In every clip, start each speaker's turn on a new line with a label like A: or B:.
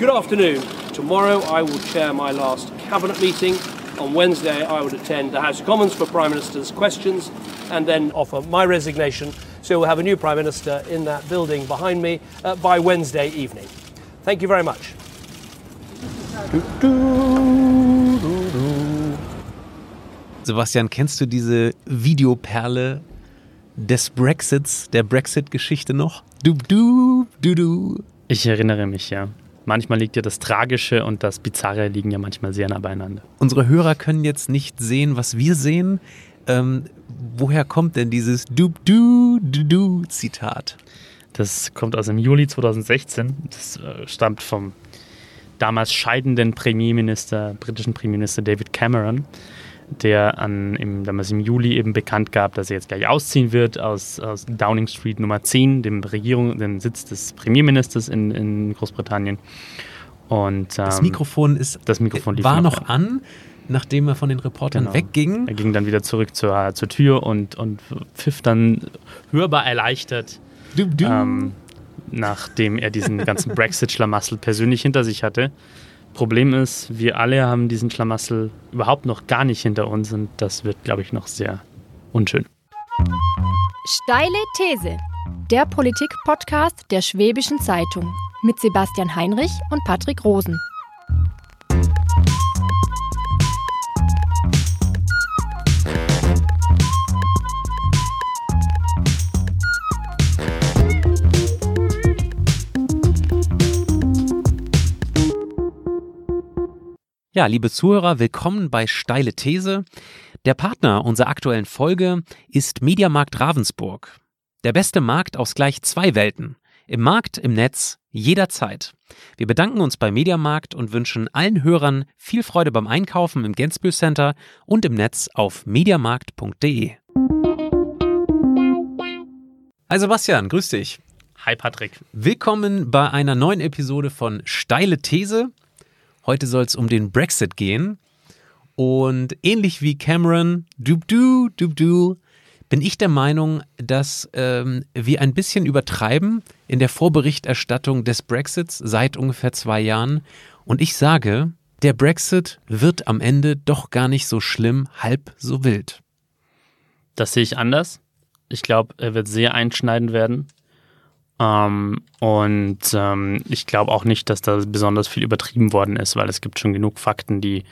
A: Good afternoon. Tomorrow I will chair my last cabinet meeting. On Wednesday I will attend the House of Commons for Prime Minister's questions and then offer my resignation. So we'll have a new Prime Minister in that building behind me uh, by Wednesday evening. Thank you very much.
B: Sebastian, kennst du diese Videoperle des Brexits, der Brexit-Geschichte noch? Du, du, du, du.
C: Ich erinnere mich, ja. Manchmal liegt ja das Tragische und das Bizarre liegen ja manchmal sehr nah beieinander.
B: Unsere Hörer können jetzt nicht sehen, was wir sehen. Ähm, woher kommt denn dieses du, du, du, du Zitat?
C: Das kommt aus dem Juli 2016. Das äh, stammt vom damals scheidenden Premierminister, britischen Premierminister David Cameron der an, im, damals im Juli eben bekannt gab, dass er jetzt gleich ausziehen wird aus, aus Downing Street Nummer 10, dem Regierung, dem Sitz des Premierministers in, in Großbritannien. Und,
B: ähm, das Mikrofon ist
C: das Mikrofon
B: war noch an, nachdem er von den Reportern genau. wegging.
C: Er ging dann wieder zurück zur, zur Tür und, und pfiff dann hörbar erleichtert, du, du. Ähm, nachdem er diesen ganzen Brexit-Schlamassel persönlich hinter sich hatte. Problem ist, wir alle haben diesen Schlamassel überhaupt noch gar nicht hinter uns und das wird, glaube ich, noch sehr unschön.
D: Steile These. Der Politik-Podcast der Schwäbischen Zeitung mit Sebastian Heinrich und Patrick Rosen.
B: Ja, liebe Zuhörer, willkommen bei Steile These. Der Partner unserer aktuellen Folge ist Mediamarkt Ravensburg. Der beste Markt aus gleich zwei Welten. Im Markt, im Netz, jederzeit. Wir bedanken uns bei Mediamarkt und wünschen allen Hörern viel Freude beim Einkaufen im Gensbühl Center und im Netz auf mediamarkt.de. Also Bastian, grüß dich.
C: Hi Patrick.
B: Willkommen bei einer neuen Episode von Steile These. Heute soll es um den Brexit gehen. Und ähnlich wie Cameron, dub du, dub du, bin ich der Meinung, dass ähm, wir ein bisschen übertreiben in der Vorberichterstattung des Brexits seit ungefähr zwei Jahren. Und ich sage, der Brexit wird am Ende doch gar nicht so schlimm, halb so wild.
C: Das sehe ich anders. Ich glaube, er wird sehr einschneidend werden. Ähm, und ähm, ich glaube auch nicht, dass da besonders viel übertrieben worden ist, weil es gibt schon genug Fakten, die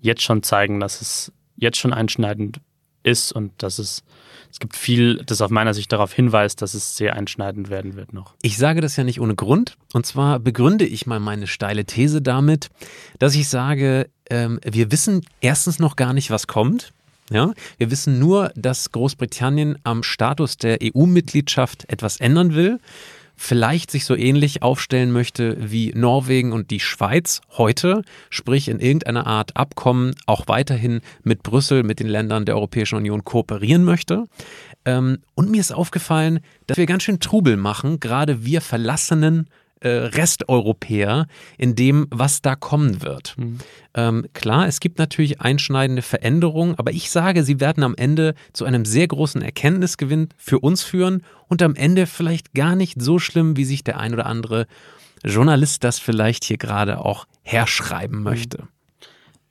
C: jetzt schon zeigen, dass es jetzt schon einschneidend ist und dass es es gibt viel, das auf meiner Sicht darauf hinweist, dass es sehr einschneidend werden wird noch.
B: Ich sage das ja nicht ohne Grund. Und zwar begründe ich mal meine steile These damit, dass ich sage, ähm, wir wissen erstens noch gar nicht, was kommt. Ja, wir wissen nur, dass Großbritannien am Status der EU-Mitgliedschaft etwas ändern will, vielleicht sich so ähnlich aufstellen möchte wie Norwegen und die Schweiz heute, sprich in irgendeiner Art Abkommen auch weiterhin mit Brüssel, mit den Ländern der Europäischen Union kooperieren möchte. Ähm, und mir ist aufgefallen, dass wir ganz schön Trubel machen, gerade wir verlassenen äh, Resteuropäer in dem, was da kommen wird. Mhm. Ähm, klar, es gibt natürlich einschneidende Veränderungen, aber ich sage, sie werden am Ende zu einem sehr großen Erkenntnisgewinn für uns führen und am Ende vielleicht gar nicht so schlimm, wie sich der ein oder andere Journalist das vielleicht hier gerade auch herschreiben möchte.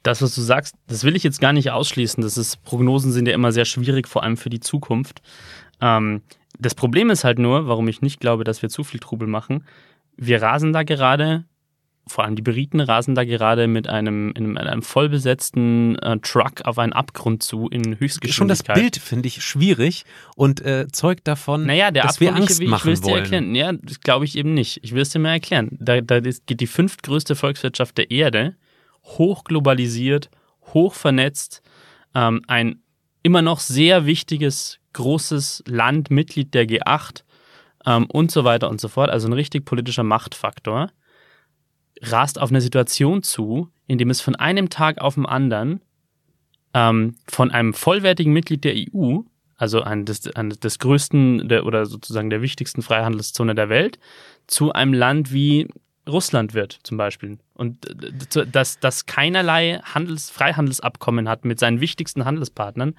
C: Das, was du sagst, das will ich jetzt gar nicht ausschließen. Das ist, Prognosen sind ja immer sehr schwierig, vor allem für die Zukunft. Ähm, das Problem ist halt nur, warum ich nicht glaube, dass wir zu viel Trubel machen wir rasen da gerade, vor allem die Briten rasen da gerade mit einem, in einem vollbesetzten äh, Truck auf einen Abgrund zu in Höchstgeschwindigkeit.
B: Schon das Bild finde ich schwierig und äh, zeugt davon,
C: naja, der
B: dass
C: Abgrund,
B: wir Angst
C: ich,
B: machen
C: ich
B: wollen.
C: Dir erklären. Ja, das glaube ich eben nicht. Ich will es dir mal erklären. Da, da geht die fünftgrößte Volkswirtschaft der Erde, hochglobalisiert, hochvernetzt, ähm, ein immer noch sehr wichtiges, großes Land, Mitglied der G8, ähm, und so weiter und so fort, also ein richtig politischer Machtfaktor, rast auf eine Situation zu, in dem es von einem Tag auf den anderen ähm, von einem vollwertigen Mitglied der EU, also ein, des, ein, des größten der, oder sozusagen der wichtigsten Freihandelszone der Welt, zu einem Land wie Russland wird, zum Beispiel. Und dass, dass keinerlei Handels, Freihandelsabkommen hat mit seinen wichtigsten Handelspartnern,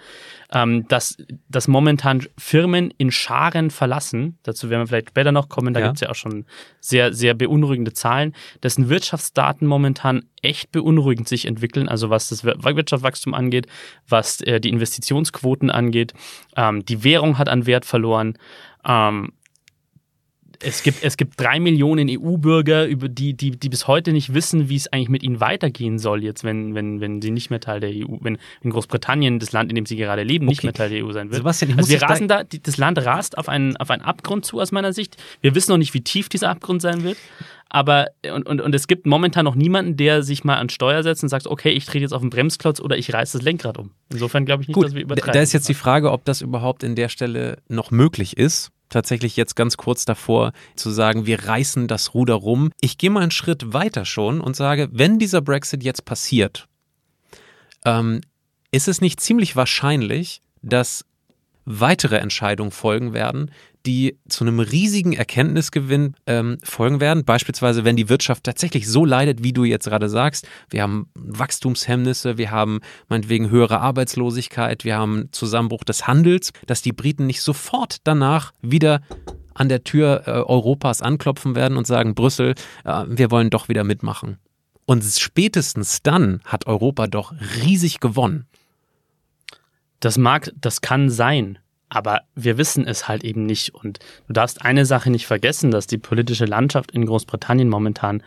C: ähm, dass, dass momentan Firmen in Scharen verlassen, dazu werden wir vielleicht später noch kommen, da ja. gibt es ja auch schon sehr, sehr beunruhigende Zahlen, dessen Wirtschaftsdaten momentan echt beunruhigend sich entwickeln, also was das Wirtschaftswachstum angeht, was äh, die Investitionsquoten angeht. Ähm, die Währung hat an Wert verloren. Ähm, es gibt, es gibt drei Millionen EU-Bürger, über die, die, die bis heute nicht wissen, wie es eigentlich mit ihnen weitergehen soll, jetzt, wenn, wenn, wenn sie nicht mehr Teil der EU, wenn, wenn Großbritannien, das Land, in dem sie gerade leben, nicht mehr Teil der EU sein wird.
B: Sebastian, ich
C: also wir rasen da, das Land rast auf einen, auf einen Abgrund zu, aus meiner Sicht. Wir wissen noch nicht, wie tief dieser Abgrund sein wird. Aber, und, und, und es gibt momentan noch niemanden, der sich mal an Steuer setzt und sagt, okay, ich trete jetzt auf den Bremsklotz oder ich reiße das Lenkrad um. Insofern glaube ich nicht,
B: Gut,
C: dass wir übertreiben.
B: Da ist jetzt die Frage, ob das überhaupt in der Stelle noch möglich ist tatsächlich jetzt ganz kurz davor zu sagen, wir reißen das Ruder rum. Ich gehe mal einen Schritt weiter schon und sage, wenn dieser Brexit jetzt passiert, ähm, ist es nicht ziemlich wahrscheinlich, dass weitere Entscheidungen folgen werden, die zu einem riesigen Erkenntnisgewinn ähm, folgen werden. Beispielsweise, wenn die Wirtschaft tatsächlich so leidet, wie du jetzt gerade sagst. Wir haben Wachstumshemmnisse, wir haben meinetwegen höhere Arbeitslosigkeit, wir haben Zusammenbruch des Handels, dass die Briten nicht sofort danach wieder an der Tür äh, Europas anklopfen werden und sagen, Brüssel, äh, wir wollen doch wieder mitmachen. Und spätestens dann hat Europa doch riesig gewonnen.
C: Das mag, das kann sein. Aber wir wissen es halt eben nicht. Und du darfst eine Sache nicht vergessen, dass die politische Landschaft in Großbritannien momentan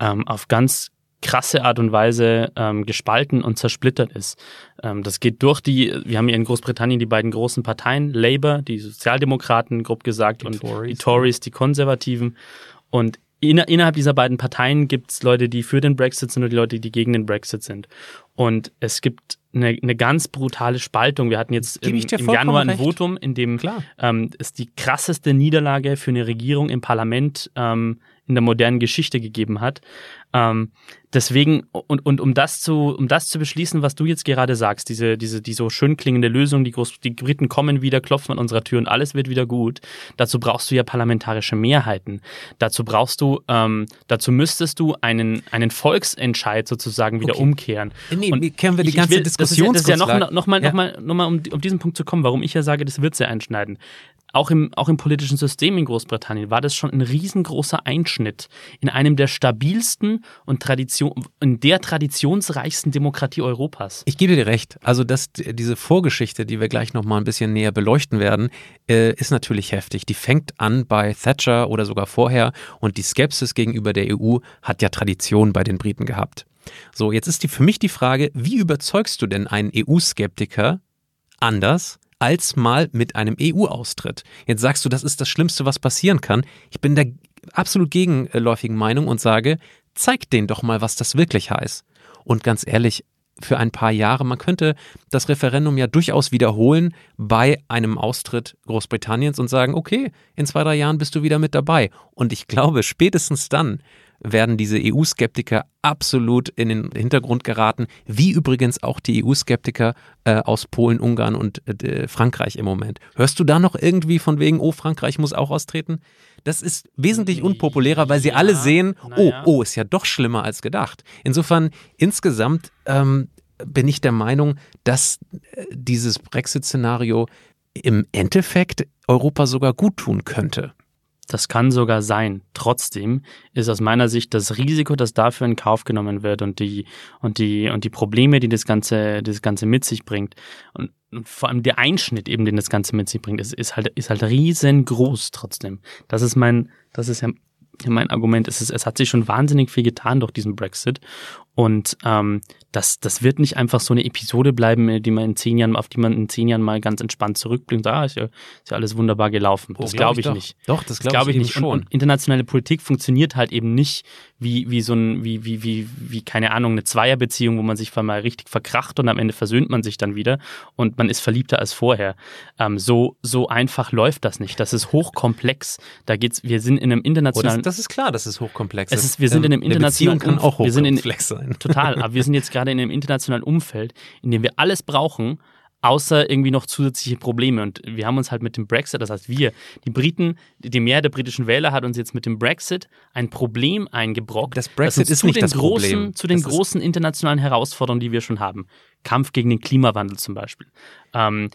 C: ähm, auf ganz krasse Art und Weise ähm, gespalten und zersplittert ist. Ähm, das geht durch die, wir haben hier in Großbritannien die beiden großen Parteien, Labour, die Sozialdemokraten, grob gesagt, die und Tories. die Tories, die Konservativen. Und innerhalb dieser beiden Parteien gibt es Leute, die für den Brexit sind und die Leute, die gegen den Brexit sind. Und es gibt eine, eine ganz brutale Spaltung. Wir hatten jetzt im, im Januar ein recht. Votum, in dem ähm, es die krasseste Niederlage für eine Regierung im Parlament ähm, in der modernen Geschichte gegeben hat. Ähm, deswegen, und, und um das zu, um das zu beschließen, was du jetzt gerade sagst, diese, diese, die so schön klingende Lösung, die, Groß, die Briten kommen wieder, klopfen an unserer Tür und alles wird wieder gut. Dazu brauchst du ja parlamentarische Mehrheiten. Dazu brauchst du, ähm, dazu müsstest du einen, einen Volksentscheid sozusagen wieder okay. umkehren.
B: Nee, und kehren wir die ganze will, Diskussion
C: Das ist ja, das ist ja noch, noch mal, ja. noch mal, noch mal um, um diesen Punkt zu kommen, warum ich ja sage, das wird sehr einschneiden auch im, auch im politischen System in Großbritannien war das schon ein riesengroßer Einschnitt in einem der stabilsten und Tradition, in der traditionsreichsten Demokratie Europas.
B: Ich gebe dir recht. Also das, diese Vorgeschichte, die wir gleich nochmal ein bisschen näher beleuchten werden, äh, ist natürlich heftig. Die fängt an bei Thatcher oder sogar vorher und die Skepsis gegenüber der EU hat ja Tradition bei den Briten gehabt. So, jetzt ist die, für mich die Frage, wie überzeugst du denn einen EU-Skeptiker anders als mal mit einem EU-Austritt. Jetzt sagst du, das ist das Schlimmste, was passieren kann. Ich bin der absolut gegenläufigen Meinung und sage, zeig denen doch mal, was das wirklich heißt. Und ganz ehrlich, für ein paar Jahre, man könnte das Referendum ja durchaus wiederholen bei einem Austritt Großbritanniens und sagen, okay, in zwei, drei Jahren bist du wieder mit dabei. Und ich glaube, spätestens dann werden diese EU-Skeptiker absolut in den Hintergrund geraten, wie übrigens auch die EU-Skeptiker äh, aus Polen, Ungarn und äh, Frankreich im Moment. Hörst du da noch irgendwie von wegen, oh, Frankreich muss auch austreten? Das ist wesentlich unpopulärer, weil sie ja, alle sehen, oh, oh, ist ja doch schlimmer als gedacht. Insofern, insgesamt ähm, bin ich der Meinung, dass äh, dieses Brexit-Szenario im Endeffekt Europa sogar gut tun könnte.
C: Das kann sogar sein. Trotzdem ist aus meiner Sicht das Risiko, das dafür in Kauf genommen wird und die, und die, und die Probleme, die das Ganze, das Ganze mit sich bringt und, und vor allem der Einschnitt eben, den das Ganze mit sich bringt, ist, ist halt, ist halt riesengroß trotzdem. Das ist mein, das ist ja mein Argument. Es, ist, es hat sich schon wahnsinnig viel getan durch diesen Brexit und ähm, das, das wird nicht einfach so eine Episode bleiben, die man in zehn Jahren, auf die man in zehn Jahren mal ganz entspannt zurückblickt. Ah, ist ja, ist ja alles wunderbar gelaufen. Oh, das glaube ich, glaub ich nicht.
B: Doch, das glaube glaub ich, ich nicht.
C: Schon. Und, und, internationale Politik funktioniert halt eben nicht wie, wie so ein, wie, wie, wie, wie, keine Ahnung, eine Zweierbeziehung, wo man sich mal richtig verkracht und am Ende versöhnt man sich dann wieder und man ist verliebter als vorher. Ähm, so, so einfach läuft das nicht. Das ist hochkomplex. Da geht's, wir sind in einem internationalen. Oh,
B: das, das, ist klar, dass es hochkomplex
C: ist. ist wir sind ähm, in einem internationalen.
B: Eine Beziehung kann auch
C: hochkomplex sein. Total. Aber wir sind jetzt gerade in einem internationalen Umfeld, in dem wir alles brauchen, außer irgendwie noch zusätzliche Probleme. Und wir haben uns halt mit dem Brexit, das heißt wir, die Briten, die Mehrheit der britischen Wähler hat uns jetzt mit dem Brexit ein Problem eingebrockt.
B: Das Brexit ist nicht das
C: großen,
B: Problem.
C: Zu den
B: Das
C: großen internationalen Herausforderungen, die wir schon haben. Kampf gegen den Klimawandel zum Beispiel. Ähm,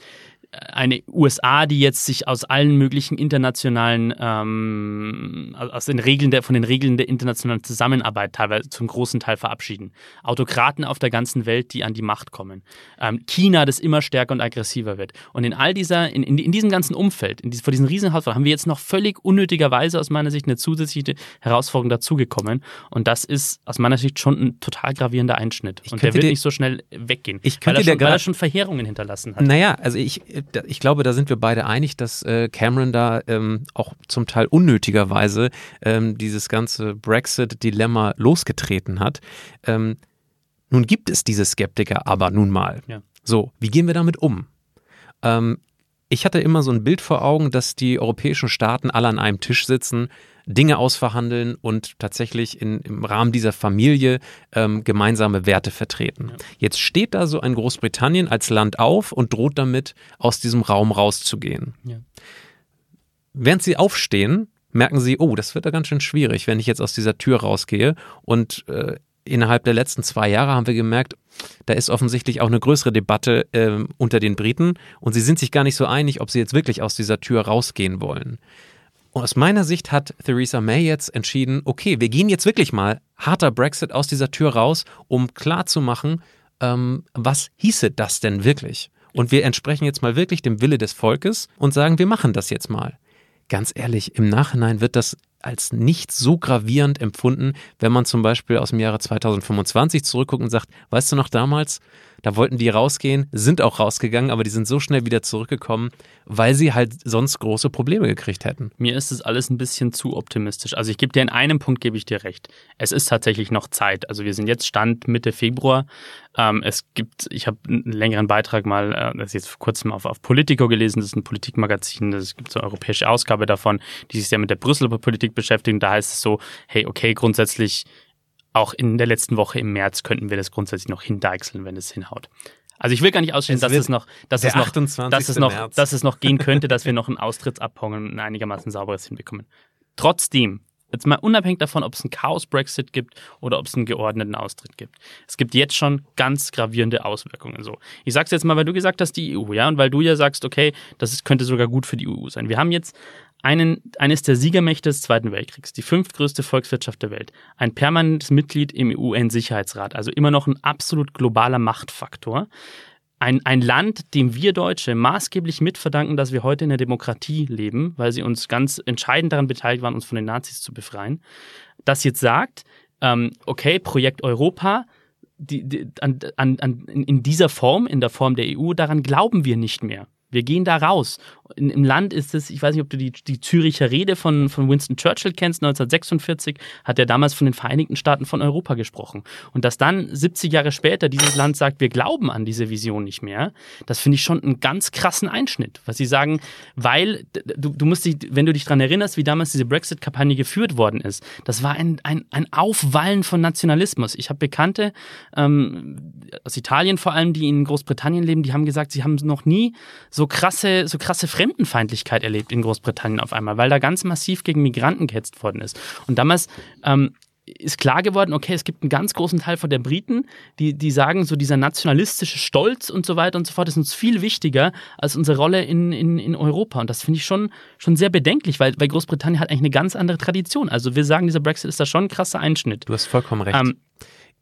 C: eine USA, die jetzt sich aus allen möglichen internationalen, ähm, aus den Regeln der, von den Regeln der internationalen Zusammenarbeit teilweise zum großen Teil verabschieden. Autokraten auf der ganzen Welt, die an die Macht kommen. Ähm, China, das immer stärker und aggressiver wird. Und in all dieser, in, in, in diesem ganzen Umfeld, in dies, vor diesen riesen Herausforderungen, haben wir jetzt noch völlig unnötigerweise aus meiner Sicht eine zusätzliche Herausforderung dazugekommen. Und das ist aus meiner Sicht schon ein total gravierender Einschnitt. und der wird
B: dir-
C: nicht so schnell weggehen.
B: Ich
C: weil,
B: könnte
C: er
B: dir
C: schon, weil er schon Verheerungen hinterlassen hat.
B: Naja, also ich, ich glaube, da sind wir beide einig, dass äh, Cameron da ähm, auch zum Teil unnötigerweise ähm, dieses ganze Brexit-Dilemma losgetreten hat. Ähm, nun gibt es diese Skeptiker aber nun mal.
C: Ja.
B: So, wie gehen wir damit um? Ähm, ich hatte immer so ein Bild vor Augen, dass die europäischen Staaten alle an einem Tisch sitzen, Dinge ausverhandeln und tatsächlich in, im Rahmen dieser Familie ähm, gemeinsame Werte vertreten. Jetzt steht da so ein Großbritannien als Land auf und droht damit, aus diesem Raum rauszugehen.
C: Ja.
B: Während sie aufstehen, merken sie, oh, das wird da ganz schön schwierig, wenn ich jetzt aus dieser Tür rausgehe. Und äh, innerhalb der letzten zwei Jahre haben wir gemerkt, da ist offensichtlich auch eine größere Debatte ähm, unter den Briten und sie sind sich gar nicht so einig, ob sie jetzt wirklich aus dieser Tür rausgehen wollen. Und aus meiner Sicht hat Theresa May jetzt entschieden, okay, wir gehen jetzt wirklich mal harter Brexit aus dieser Tür raus, um klarzumachen, ähm, was hieße das denn wirklich? Und wir entsprechen jetzt mal wirklich dem Wille des Volkes und sagen, wir machen das jetzt mal. Ganz ehrlich, im Nachhinein wird das als nicht so gravierend empfunden, wenn man zum Beispiel aus dem Jahre 2025 zurückguckt und sagt, weißt du noch damals, da wollten die rausgehen, sind auch rausgegangen, aber die sind so schnell wieder zurückgekommen, weil sie halt sonst große Probleme gekriegt hätten.
C: Mir ist es alles ein bisschen zu optimistisch. Also ich gebe dir in einem Punkt gebe ich dir recht. Es ist tatsächlich noch Zeit. Also wir sind jetzt Stand Mitte Februar. Ähm, es gibt, ich habe einen längeren Beitrag mal, äh, das ist jetzt vor kurzem auf, auf Politico gelesen, das ist ein Politikmagazin, es gibt so eine europäische Ausgabe davon, die sich sehr mit der Brüsseler Politik beschäftigen. Da heißt es so, hey, okay, grundsätzlich auch in der letzten Woche im März könnten wir das grundsätzlich noch hindeichseln, wenn es hinhaut. Also ich will gar nicht ausstellen,
B: Es
C: dass es noch, dass es noch,
B: 28.
C: dass es noch,
B: März.
C: dass es noch gehen könnte, dass wir noch ein Austrittsabkommen ein einigermaßen sauberes hinbekommen. Trotzdem, jetzt mal unabhängig davon, ob es einen Chaos-Brexit gibt oder ob es einen geordneten Austritt gibt. Es gibt jetzt schon ganz gravierende Auswirkungen. So, ich sag's jetzt mal, weil du gesagt hast, die EU, ja, und weil du ja sagst, okay, das könnte sogar gut für die EU sein. Wir haben jetzt einen, eines der Siegermächte des Zweiten Weltkriegs, die fünftgrößte Volkswirtschaft der Welt, ein permanentes Mitglied im UN-Sicherheitsrat, also immer noch ein absolut globaler Machtfaktor. Ein, ein Land, dem wir Deutsche maßgeblich mitverdanken, dass wir heute in der Demokratie leben, weil sie uns ganz entscheidend daran beteiligt waren, uns von den Nazis zu befreien, das jetzt sagt, ähm, okay, Projekt Europa, die, die, an, an, in dieser Form, in der Form der EU, daran glauben wir nicht mehr. Wir gehen da raus. In, Im Land ist es, ich weiß nicht, ob du die, die Züricher Rede von, von Winston Churchill kennst, 1946 hat er damals von den Vereinigten Staaten von Europa gesprochen. Und dass dann 70 Jahre später dieses Land sagt, wir glauben an diese Vision nicht mehr, das finde ich schon einen ganz krassen Einschnitt. Was sie sagen, weil du, du musst dich, wenn du dich daran erinnerst, wie damals diese Brexit-Kampagne geführt worden ist, das war ein, ein, ein Aufwallen von Nationalismus. Ich habe Bekannte ähm, aus Italien vor allem, die in Großbritannien leben, die haben gesagt, sie haben noch nie so krasse, so krasse Fremdenfeindlichkeit erlebt in Großbritannien auf einmal, weil da ganz massiv gegen Migranten gehetzt worden ist. Und damals ähm, ist klar geworden, okay, es gibt einen ganz großen Teil von der Briten, die, die sagen, so dieser nationalistische Stolz und so weiter und so fort ist uns viel wichtiger als unsere Rolle in, in, in Europa. Und das finde ich schon, schon sehr bedenklich, weil, weil Großbritannien hat eigentlich eine ganz andere Tradition. Also wir sagen, dieser Brexit ist da schon ein krasser Einschnitt.
B: Du hast vollkommen recht.
C: Ähm,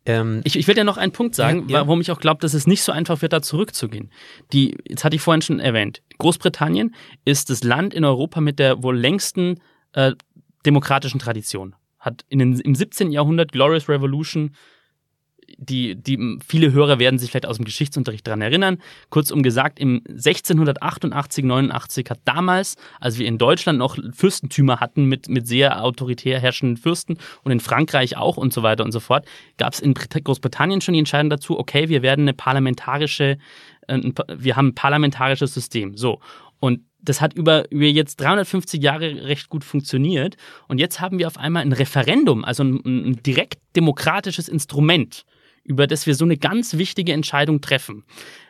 B: Ähm,
C: ich, ich will dir noch einen Punkt sagen,
B: Ja, ja.
C: warum ich auch glaube, dass es nicht so einfach wird, da zurückzugehen. Die, jetzt hatte ich vorhin schon erwähnt, Großbritannien ist das Land in Europa mit der wohl längsten äh, demokratischen Tradition. Hat in den, im 17. Jahrhundert Glorious Revolution die, die viele Hörer werden sich vielleicht aus dem Geschichtsunterricht daran erinnern. Kurzum gesagt, im 1688, 89 hat damals, als wir in Deutschland noch Fürstentümer hatten mit, mit sehr autoritär herrschenden Fürsten und in Frankreich auch und so weiter und so fort, gab es in Brit- Großbritannien schon die Entscheidung dazu, okay, wir werden eine parlamentarische, äh, wir haben ein parlamentarisches System. So. Und das hat über, über jetzt 350 Jahre recht gut funktioniert. Und jetzt haben wir auf einmal ein Referendum, also ein, ein direkt demokratisches Instrument über das wir so eine ganz wichtige Entscheidung treffen.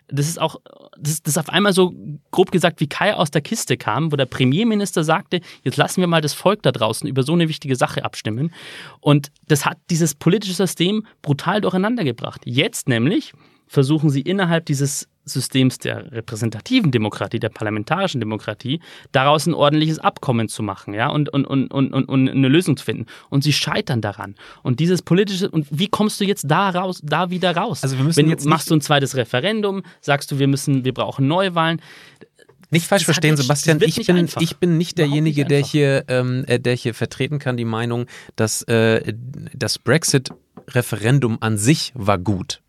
C: Das ist auch, das, das auf einmal so grob gesagt wie Kai aus der Kiste kam, wo der Premierminister sagte, jetzt lassen wir mal das Volk da draußen über so eine wichtige Sache abstimmen. Und das hat dieses politische System brutal durcheinander gebracht. Jetzt nämlich versuchen sie innerhalb dieses Systems der repräsentativen Demokratie, der parlamentarischen Demokratie, daraus ein ordentliches Abkommen zu machen, ja, und, und, und, und, und eine Lösung zu finden. Und sie scheitern daran. Und dieses politische, und wie kommst du jetzt da raus, da wieder raus?
B: Also wir müssen
C: Wenn
B: jetzt
C: machst du ein zweites Referendum, sagst du, wir müssen, wir brauchen Neuwahlen.
B: Nicht falsch
C: Das
B: verstehen, Sebastian. Ich bin,
C: einfach.
B: ich bin nicht derjenige,
C: nicht
B: der hier, ähm, äh, der hier vertreten kann die Meinung, dass äh, das Brexit-Referendum an sich war gut.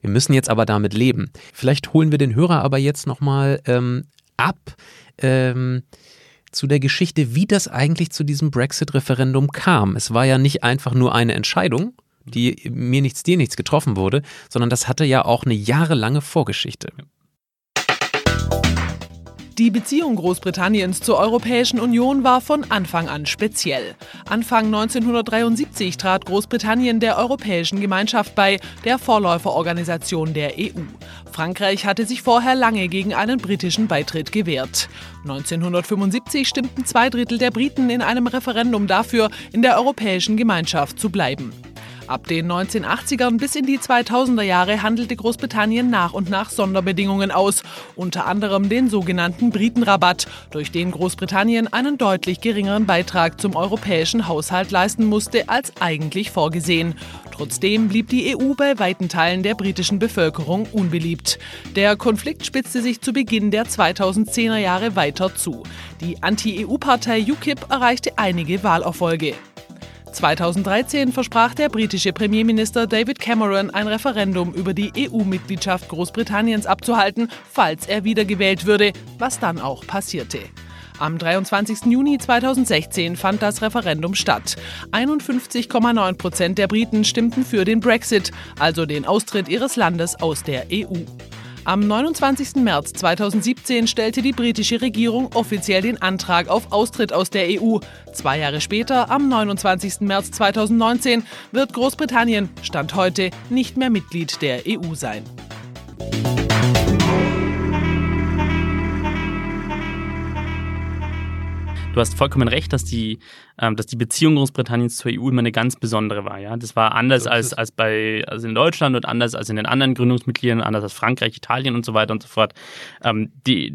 B: Wir müssen jetzt aber damit leben. Vielleicht holen wir den Hörer aber jetzt nochmal ähm, ab ähm, zu der Geschichte, wie das eigentlich zu diesem Brexit-Referendum kam. Es war ja nicht einfach nur eine Entscheidung, die mir nichts, dir nichts getroffen wurde, sondern das hatte ja auch eine jahrelange Vorgeschichte.
E: Die Beziehung Großbritanniens zur Europäischen Union war von Anfang an speziell. Anfang 1973 trat Großbritannien der Europäischen Gemeinschaft bei, der Vorläuferorganisation der EU. Frankreich hatte sich vorher lange gegen einen britischen Beitritt gewehrt. 1975 stimmten zwei Drittel der Briten in einem Referendum dafür, in der Europäischen Gemeinschaft zu bleiben. Ab den 1980ern bis in die 2000er Jahre handelte Großbritannien nach und nach Sonderbedingungen aus, unter anderem den sogenannten Britenrabatt, durch den Großbritannien einen deutlich geringeren Beitrag zum europäischen Haushalt leisten musste als eigentlich vorgesehen. Trotzdem blieb die EU bei weiten Teilen der britischen Bevölkerung unbeliebt. Der Konflikt spitzte sich zu Beginn der 2010er Jahre weiter zu. Die Anti-EU-Partei UKIP erreichte einige Wahlerfolge. 2013 versprach der britische Premierminister David Cameron, ein Referendum über die EU-Mitgliedschaft Großbritanniens abzuhalten, falls er wiedergewählt würde, was dann auch passierte. Am 23. Juni 2016 fand das Referendum statt. 51,9 Prozent der Briten stimmten für den Brexit, also den Austritt ihres Landes aus der EU. Am 29. März 2017 stellte die britische Regierung offiziell den Antrag auf Austritt aus der EU. Zwei Jahre später, am 29. März 2019, wird Großbritannien, Stand heute, nicht mehr Mitglied der EU sein.
C: Du hast vollkommen recht, dass die, ähm, dass die Beziehung Großbritanniens zur EU immer eine ganz besondere war. Ja, das war anders als, als bei also in Deutschland und anders als in den anderen Gründungsmitgliedern, anders als Frankreich, Italien und so weiter und so fort. Ähm, die,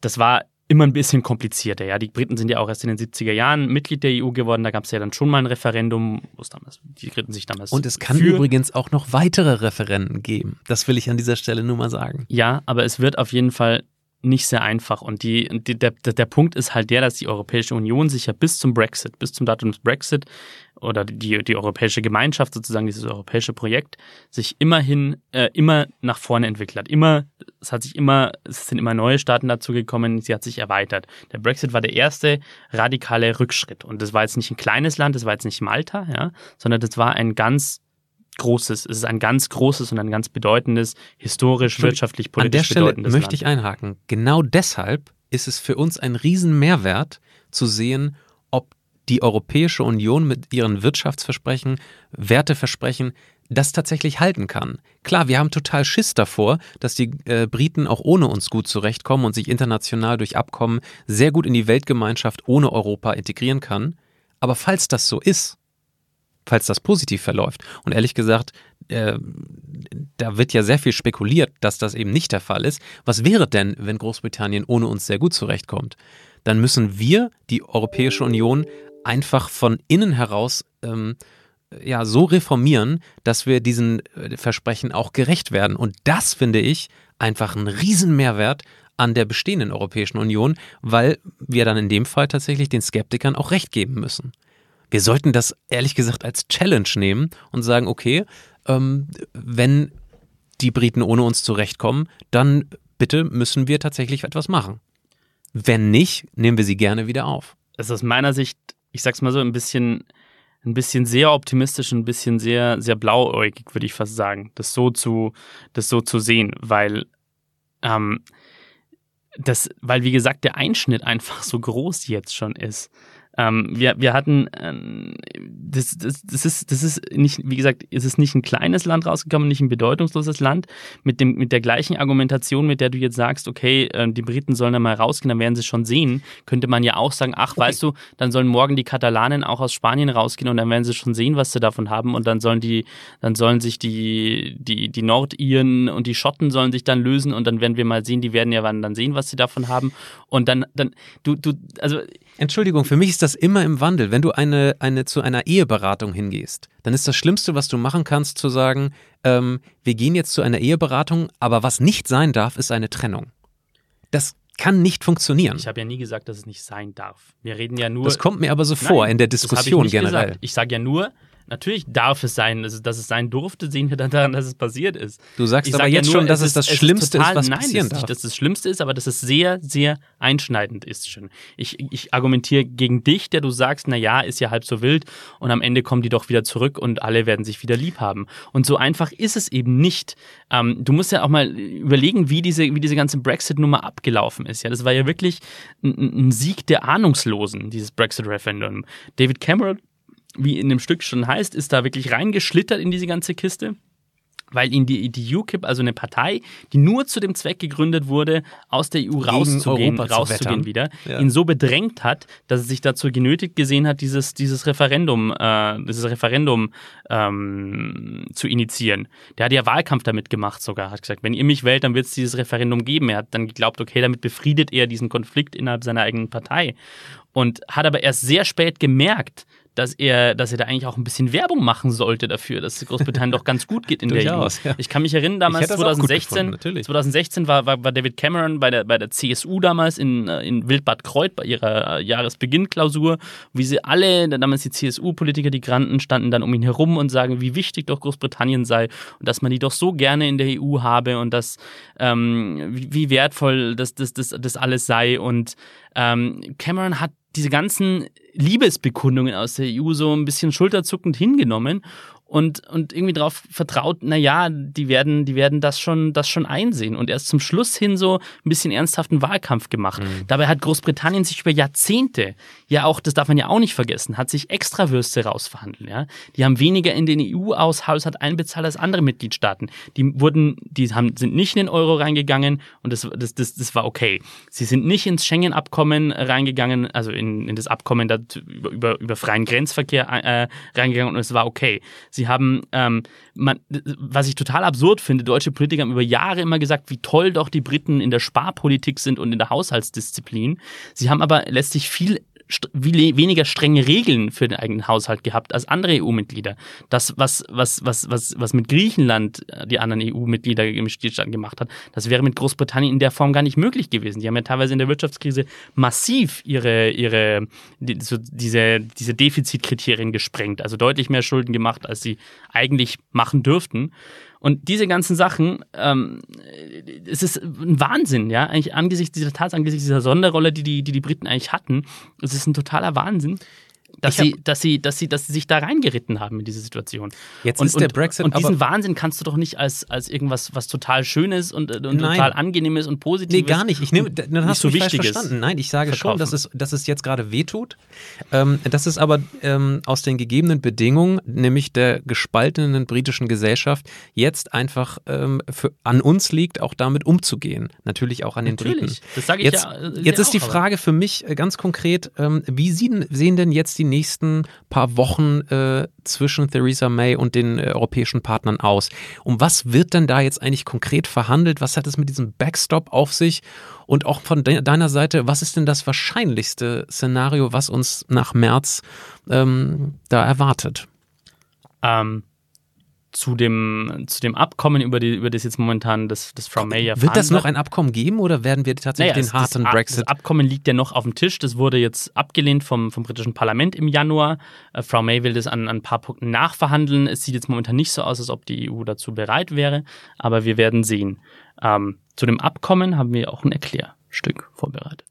C: das war immer ein bisschen komplizierter. Ja, die Briten sind ja auch erst in den 70er Jahren Mitglied der EU geworden. Da gab es ja dann schon mal ein Referendum, wo es damals die Briten sich damals
B: Und es kann
C: für
B: übrigens auch noch weitere Referenden geben. Das will ich an dieser Stelle nur mal sagen.
C: Ja, aber es wird auf jeden Fall nicht sehr einfach. Und die, die, der, der Punkt ist halt der, dass die Europäische Union sich ja bis zum Brexit, bis zum Datum des Brexit oder die, die Europäische Gemeinschaft, sozusagen dieses europäische Projekt, sich immerhin äh, immer nach vorne entwickelt hat. Immer, es hat sich immer, es sind immer neue Staaten dazugekommen, sie hat sich erweitert. Der Brexit war der erste radikale Rückschritt. Und das war jetzt nicht ein kleines Land, das war jetzt nicht Malta, ja, sondern das war ein ganz großes, es ist ein ganz großes und ein ganz bedeutendes, historisch, wirtschaftlich,
B: An
C: politisch
B: der Stelle möchte ich einhaken. Genau deshalb ist es für uns ein Riesenmehrwert zu sehen, ob die Europäische Union mit ihren Wirtschaftsversprechen, Werteversprechen das tatsächlich halten kann. Klar, wir haben total Schiss davor, dass die äh, Briten auch ohne uns gut zurechtkommen und sich international durch Abkommen sehr gut in die Weltgemeinschaft ohne Europa integrieren kann. Aber falls das so ist, falls das positiv verläuft. Und ehrlich gesagt, äh, da wird ja sehr viel spekuliert, dass das eben nicht der Fall ist. Was wäre denn, wenn Großbritannien ohne uns sehr gut zurechtkommt? Dann müssen wir, die Europäische Union, einfach von innen heraus ähm, ja, so reformieren, dass wir diesen äh, Versprechen auch gerecht werden. Und das finde ich einfach ein Riesenmehrwert an der bestehenden Europäischen Union, weil wir dann in dem Fall tatsächlich den Skeptikern auch recht geben müssen. Wir sollten das ehrlich gesagt als Challenge nehmen und sagen, okay, ähm, wenn die Briten ohne uns zurechtkommen, dann bitte müssen wir tatsächlich etwas machen. Wenn nicht, nehmen wir sie gerne wieder auf.
C: Es ist aus meiner Sicht, ich sag's mal so, ein bisschen, ein bisschen sehr optimistisch, ein bisschen sehr, sehr blauäugig, würde ich fast sagen, das so zu, das so zu sehen, weil, ähm, das, weil wie gesagt, der Einschnitt einfach so groß jetzt schon ist. Ähm, wir, wir hatten, ähm, das, das, das, ist, das ist nicht, wie gesagt, es ist nicht ein kleines Land rausgekommen, nicht ein bedeutungsloses Land, mit, dem, mit der gleichen Argumentation, mit der du jetzt sagst, okay, äh, die Briten sollen da mal rausgehen, dann werden sie schon sehen, könnte man ja auch sagen, ach, okay. weißt du, dann sollen morgen die Katalanen auch aus Spanien rausgehen und dann werden sie schon sehen, was sie davon haben und dann sollen die, dann sollen sich die, die, die Nordiren und die Schotten sollen sich dann lösen und dann werden wir mal sehen, die werden ja dann sehen, was sie davon haben und dann, dann, du, du, also
B: Entschuldigung, für mich ist das immer im Wandel. Wenn du eine, eine zu einer Eheberatung hingehst, dann ist das Schlimmste, was du machen kannst, zu sagen, ähm, wir gehen jetzt zu einer Eheberatung, aber was nicht sein darf, ist eine Trennung. Das kann nicht funktionieren.
C: Ich habe ja nie gesagt, dass es nicht sein darf. Wir reden ja nur.
B: Das kommt mir aber so Nein, vor in der Diskussion
C: ich
B: generell.
C: Gesagt. Ich sage ja nur, Natürlich darf es sein, dass, dass, es sein durfte, sehen wir dann daran, dass es passiert ist.
B: Du sagst ich aber sag jetzt ja nur, schon, dass es, das Schlimmste ist, total, ist, was nein, passieren darf.
C: Nicht, dass es das Schlimmste ist, aber dass es sehr, sehr einschneidend ist schon. Ich, ich argumentiere gegen dich, der du sagst, na ja, ist ja halb so wild und am Ende kommen die doch wieder zurück und alle werden sich wieder lieb haben. Und so einfach ist es eben nicht. Ähm, du musst ja auch mal überlegen, wie diese, wie diese ganze Brexit-Nummer abgelaufen ist. Ja, das war ja wirklich ein, ein Sieg der Ahnungslosen, dieses Brexit-Referendum. David Cameron wie in dem Stück schon heißt, ist da wirklich reingeschlittert in diese ganze Kiste weil ihn die, die UKIP, also eine Partei, die nur zu dem Zweck gegründet wurde, aus der EU rauszugehen, rauszugehen wieder, ja. ihn so bedrängt hat, dass er sich dazu genötigt gesehen hat, dieses, dieses Referendum, äh, dieses Referendum ähm, zu initiieren. Der hat ja Wahlkampf damit gemacht sogar, hat gesagt, wenn ihr mich wählt, dann wird es dieses Referendum geben. Er hat dann geglaubt, okay, damit befriedet er diesen Konflikt innerhalb seiner eigenen Partei. Und hat aber erst sehr spät gemerkt, dass er, dass er da eigentlich auch ein bisschen Werbung machen sollte dafür, dass Großbritannien doch ganz gut geht in der EU. Ja. Ich kann mich erinnern, damals 2016, gefunden, 2016 war, war, war, David Cameron bei der, bei der CSU damals in, äh, in Wildbad Kreuth bei ihrer äh, Jahresbeginnklausur, wie sie alle, damals die CSU-Politiker, die Granten, standen dann um ihn herum und sagen, wie wichtig doch Großbritannien sei und dass man die doch so gerne in der EU habe und dass ähm, wie, wie wertvoll das, das, das, das alles sei. Und ähm, Cameron hat diese ganzen Liebesbekundungen aus der EU so ein bisschen schulterzuckend hingenommen und, und irgendwie darauf vertraut, na ja, die werden, die werden das schon, das schon einsehen und erst zum Schluss hin so ein bisschen ernsthaften Wahlkampf gemacht. Mhm. Dabei hat Großbritannien sich über Jahrzehnte, ja auch, das darf man ja auch nicht vergessen, hat sich Extrawürste rausverhandelt, ja. Die haben weniger in den EU-Haushalt einbezahlt als andere Mitgliedstaaten. Die wurden, die haben, sind nicht in den Euro reingegangen und das, das, das, das war okay. Sie sind nicht ins Schengen-Abkommen reingegangen, also in, in das Abkommen über, über, über freien Grenzverkehr äh, reingegangen und es war okay. Sie haben, ähm, man, was ich total absurd finde, deutsche Politiker haben über Jahre immer gesagt, wie toll doch die Briten in der Sparpolitik sind und in der Haushaltsdisziplin. Sie haben aber letztlich viel weniger strenge Regeln für den eigenen Haushalt gehabt als andere EU-Mitglieder. Das, was, was, was, was, was mit Griechenland äh, die anderen EU-Mitglieder im Mitgliedstaaten gemacht hat, das wäre mit Großbritannien in der Form gar nicht möglich gewesen. Die haben ja teilweise in der Wirtschaftskrise massiv ihre, ihre, die, so diese, diese Defizitkriterien gesprengt, also deutlich mehr Schulden gemacht, als sie eigentlich machen dürften. Und diese ganzen Sachen, ähm, es ist ein Wahnsinn, ja, eigentlich angesichts dieser Tatsache, angesichts dieser Sonderrolle, die die, die, die Briten eigentlich hatten, es ist ein totaler Wahnsinn dass sie, dass sie, dass sie, dass sie sich da reingeritten haben in diese Situation.
B: Jetzt und, ist der Brexit.
C: Und diesen Wahnsinn kannst du doch nicht als, als irgendwas, was total Schönes und, und total angenehmes und positives.
B: Nee, gar nicht. Ich nehme, dann hast du so falsch verstanden. Nein, ich sage verkaufen. schon, dass es, dass es jetzt gerade wehtut. Ähm, dass es aber ähm, aus den gegebenen Bedingungen, nämlich der gespaltenen britischen Gesellschaft, jetzt einfach ähm, für, an uns liegt, auch damit umzugehen. Natürlich auch an den Natürlich. Briten.
C: Das sage ich
B: jetzt,
C: ja.
B: Äh, jetzt ist die Frage für mich äh, ganz konkret, ähm, wie sehen, sehen denn jetzt die nächsten paar Wochen äh, zwischen Theresa May und den äh, europäischen Partnern aus? Um was wird denn da jetzt eigentlich konkret verhandelt? Was hat es mit diesem Backstop auf sich? Und auch von de deiner Seite, was ist denn das wahrscheinlichste Szenario, was uns nach März ähm, da erwartet?
C: Ähm, zu dem, zu dem Abkommen, über, die, über das jetzt momentan das, das Frau May ja
B: Wird das noch ein Abkommen geben oder werden wir tatsächlich naja, den harten
C: das,
B: Brexit?
C: Das Abkommen liegt ja noch auf dem Tisch. Das wurde jetzt abgelehnt vom, vom britischen Parlament im Januar. Äh, Frau May will das an, an ein paar Punkten nachverhandeln. Es sieht jetzt momentan nicht so aus, als ob die EU dazu bereit wäre, aber wir werden sehen. Ähm, zu dem Abkommen haben wir auch ein Erklärstück vorbereitet.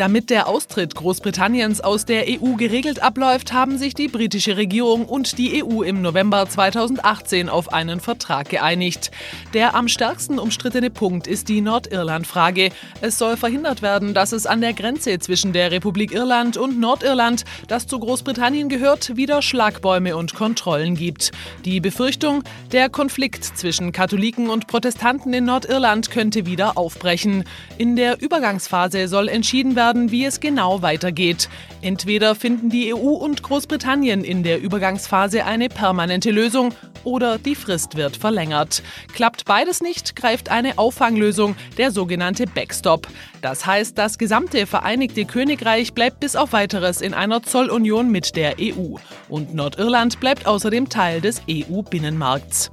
E: Damit der Austritt Großbritanniens aus der EU geregelt abläuft, haben sich die britische Regierung und die EU im November 2018 auf einen Vertrag geeinigt. Der am stärksten umstrittene Punkt ist die Nordirland-Frage. Es soll verhindert werden, dass es an der Grenze zwischen der Republik Irland und Nordirland, das zu Großbritannien gehört, wieder Schlagbäume und Kontrollen gibt. Die Befürchtung, der Konflikt zwischen Katholiken und Protestanten in Nordirland könnte wieder aufbrechen. In der Übergangsphase soll entschieden werden, wie es genau weitergeht. Entweder finden die EU und Großbritannien in der Übergangsphase eine permanente Lösung oder die Frist wird verlängert. Klappt beides nicht, greift eine Auffanglösung, der sogenannte Backstop. Das heißt, das gesamte Vereinigte Königreich bleibt bis auf weiteres in einer Zollunion mit der EU. Und Nordirland bleibt außerdem Teil des EU-Binnenmarkts.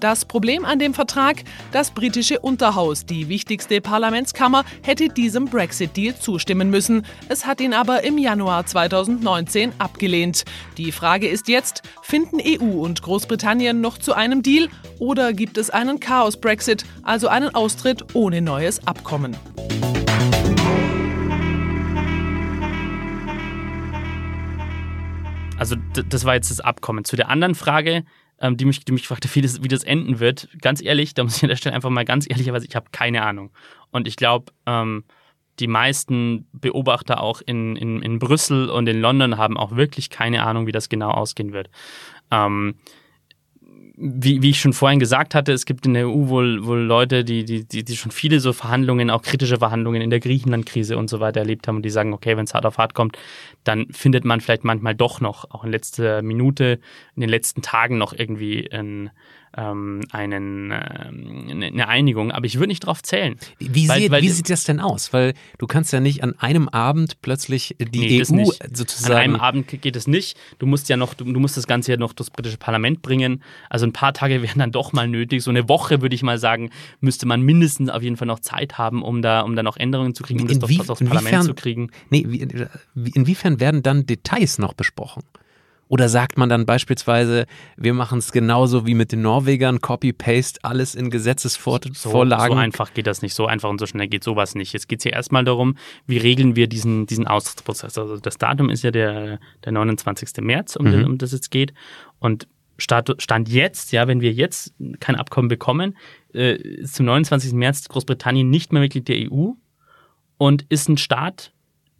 E: Das Problem an dem Vertrag? Das britische Unterhaus, die wichtigste Parlamentskammer, hätte diesem Brexit-Deal zustimmen müssen. Es hat ihn aber im Januar 2019 abgelehnt. Die Frage ist jetzt, finden EU und Großbritannien noch zu einem Deal oder gibt es einen Chaos-Brexit, also einen Austritt ohne neues Abkommen?
C: Also das war jetzt das Abkommen. Zu der anderen Frage, ähm, die, mich, die mich fragte, wie das, wie das enden wird. Ganz ehrlich, da muss ich an der Stelle einfach mal ganz ehrlicherweise, ich habe keine Ahnung. Und ich glaube, ähm, die meisten Beobachter auch in, in, in Brüssel und in London haben auch wirklich keine Ahnung, wie das genau ausgehen wird. Ähm, wie, wie ich schon vorhin gesagt hatte, es gibt in der EU wohl, wohl Leute, die, die, die, die schon viele so Verhandlungen, auch kritische Verhandlungen in der Griechenland-Krise und so weiter erlebt haben und die sagen, okay, wenn es hart auf hart kommt, dann findet man vielleicht manchmal doch noch, auch in letzter Minute, in den letzten Tagen noch irgendwie ein, ähm, einen, ähm, eine Einigung, aber ich würde nicht darauf zählen.
B: Wie, weil, sieht, weil, wie sieht das denn aus? Weil du kannst ja nicht an einem Abend plötzlich die nee, EU sozusagen.
C: An einem Abend geht es nicht. Du musst ja noch, du, du musst das Ganze ja noch durchs britische Parlament bringen. Also ein paar Tage wären dann doch mal nötig. So eine Woche, würde ich mal sagen, müsste man mindestens auf jeden Fall noch Zeit haben, um da, um da noch Änderungen zu kriegen, um Inwie das doch, durchs Parlament zu kriegen.
B: Nee, wie, inwiefern werden dann Details noch besprochen? Oder sagt man dann beispielsweise, wir machen es genauso wie mit den Norwegern, Copy-Paste, alles in Gesetzesvorlagen? So, so,
C: einfach geht das nicht, so einfach und so schnell geht sowas nicht. Jetzt geht es hier erstmal darum, wie regeln wir diesen, diesen Austrittsprozess. Also das Datum ist ja der, der 29. März, um, mhm. den, um das es geht. Und Stand jetzt, ja, wenn wir jetzt kein Abkommen bekommen, äh, ist zum 29. März Großbritannien nicht mehr Mitglied der EU und ist ein Staat,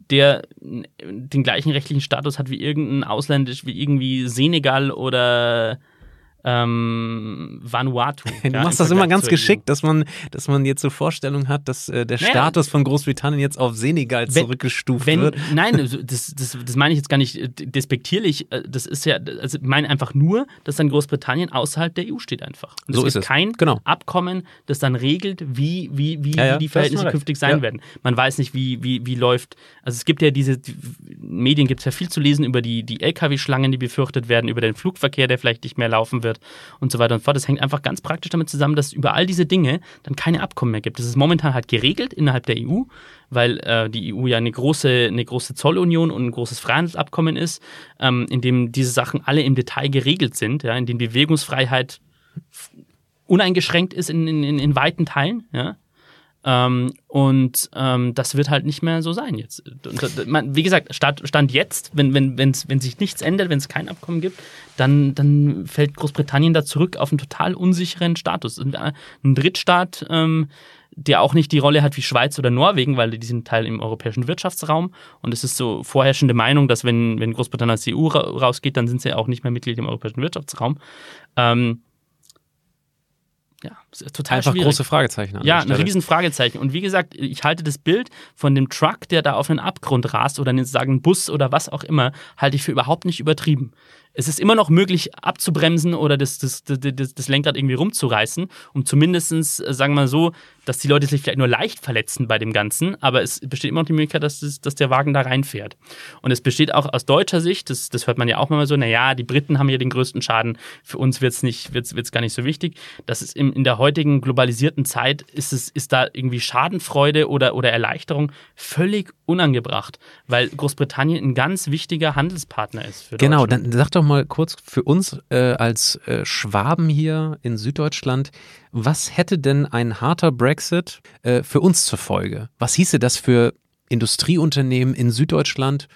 C: der den gleichen rechtlichen Status hat wie irgendein ausländisch, wie irgendwie Senegal oder ähm, Vanuatu.
B: Du ja, machst das immer ganz geschickt, dass man, dass man jetzt so Vorstellung hat, dass äh, der naja, Status von Großbritannien jetzt auf Senegal wenn, zurückgestuft
C: wenn,
B: wird.
C: Nein, das, das, das meine ich jetzt gar nicht äh, despektierlich. Äh, das ist ja, also ich meine einfach nur, dass dann Großbritannien außerhalb der EU steht einfach. Und so es ist kein
B: genau.
C: Abkommen, das dann regelt, wie, wie, wie, ja, ja, die Verhältnisse künftig sein werden. Man weiß nicht, wie, wie, wie läuft. Also es gibt ja diese die Medien gibt es ja viel zu lesen über die, die Lkw-Schlangen, die befürchtet werden, über den Flugverkehr, der vielleicht nicht mehr laufen wird wird und so weiter und fort. Das hängt einfach ganz praktisch damit zusammen, dass es über all diese Dinge dann keine Abkommen mehr gibt. Das ist momentan halt geregelt innerhalb der EU, weil äh, die EU ja eine große, eine große Zollunion und ein großes Freihandelsabkommen ist, ähm, in dem diese Sachen alle im Detail geregelt sind, ja, in dem Bewegungsfreiheit uneingeschränkt ist in, in, in weiten Teilen, ja, ähm, und ähm, das wird halt nicht mehr so sein jetzt. Und, man, wie gesagt, Stand, Stand jetzt, wenn, wenn, wenn's, wenn sich nichts ändert, wenn es kein Abkommen gibt, dann, dann fällt Großbritannien da zurück auf einen total unsicheren Status. Äh, ein Drittstaat, ähm, der auch nicht die Rolle hat wie Schweiz oder Norwegen, weil die sind Teil im europäischen Wirtschaftsraum. Und es ist so vorherrschende Meinung, dass wenn, wenn Großbritannien aus der EU rausgeht, dann sind sie auch nicht mehr Mitglied im europäischen Wirtschaftsraum. Ähm, ja, total
B: Einfach
C: schwierig.
B: große Fragezeichen.
C: ja, ein riesen Fragezeichen. Und wie gesagt, ich halte das Bild von dem Truck, der da auf einen Abgrund rast oder sagen Bus oder was auch immer, halte ich für überhaupt nicht übertrieben es ist immer noch möglich abzubremsen oder das, das, das, das Lenkrad irgendwie rumzureißen, um zumindestens, äh, sagen wir mal so, dass die Leute sich vielleicht nur leicht verletzen bei dem Ganzen, aber es besteht immer noch die Möglichkeit, dass, das, dass der Wagen da reinfährt. Und es besteht auch aus deutscher Sicht, das, das hört man ja auch mal so, naja, die Briten haben ja den größten Schaden, für uns wird es nicht, wird's, wird's gar nicht so wichtig. Das ist in, in der heutigen globalisierten Zeit, ist, es, ist da irgendwie Schadenfreude oder, oder Erleichterung völlig unangebracht, weil Großbritannien ein ganz wichtiger Handelspartner ist für
B: Genau, dann sag doch mal kurz für uns äh, als äh, Schwaben hier in Süddeutschland, was hätte denn ein harter Brexit äh, für uns zur Folge? Was hieße das für Industrieunternehmen in Süddeutschland,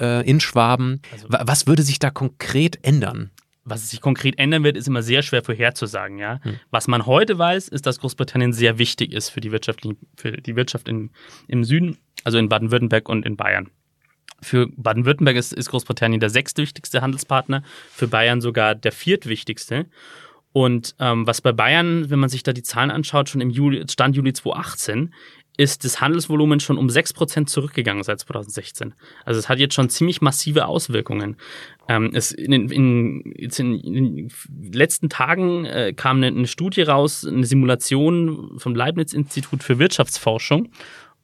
B: äh, in Schwaben.
C: Also
B: was würde sich da konkret ändern?
C: Was sich konkret ändern wird, ist immer sehr schwer vorherzusagen. Ja? Hm. Was man heute weiß, ist, dass Großbritannien sehr wichtig ist für die Wirtschaft, für die Wirtschaft in, im Süden, also in Baden-Württemberg und in Bayern. Für Baden-Württemberg ist, ist Großbritannien der sechstwichtigste Handelspartner, für Bayern sogar der viertwichtigste. Und ähm, was bei Bayern, wenn man sich da die Zahlen anschaut, schon im Juli, Stand Juli 2018, ist das Handelsvolumen schon um 6% zurückgegangen seit 2016. Also es hat jetzt schon ziemlich massive Auswirkungen. Ähm, es in, in, in, in den letzten Tagen äh, kam eine, eine Studie raus, eine Simulation vom Leibniz-Institut für Wirtschaftsforschung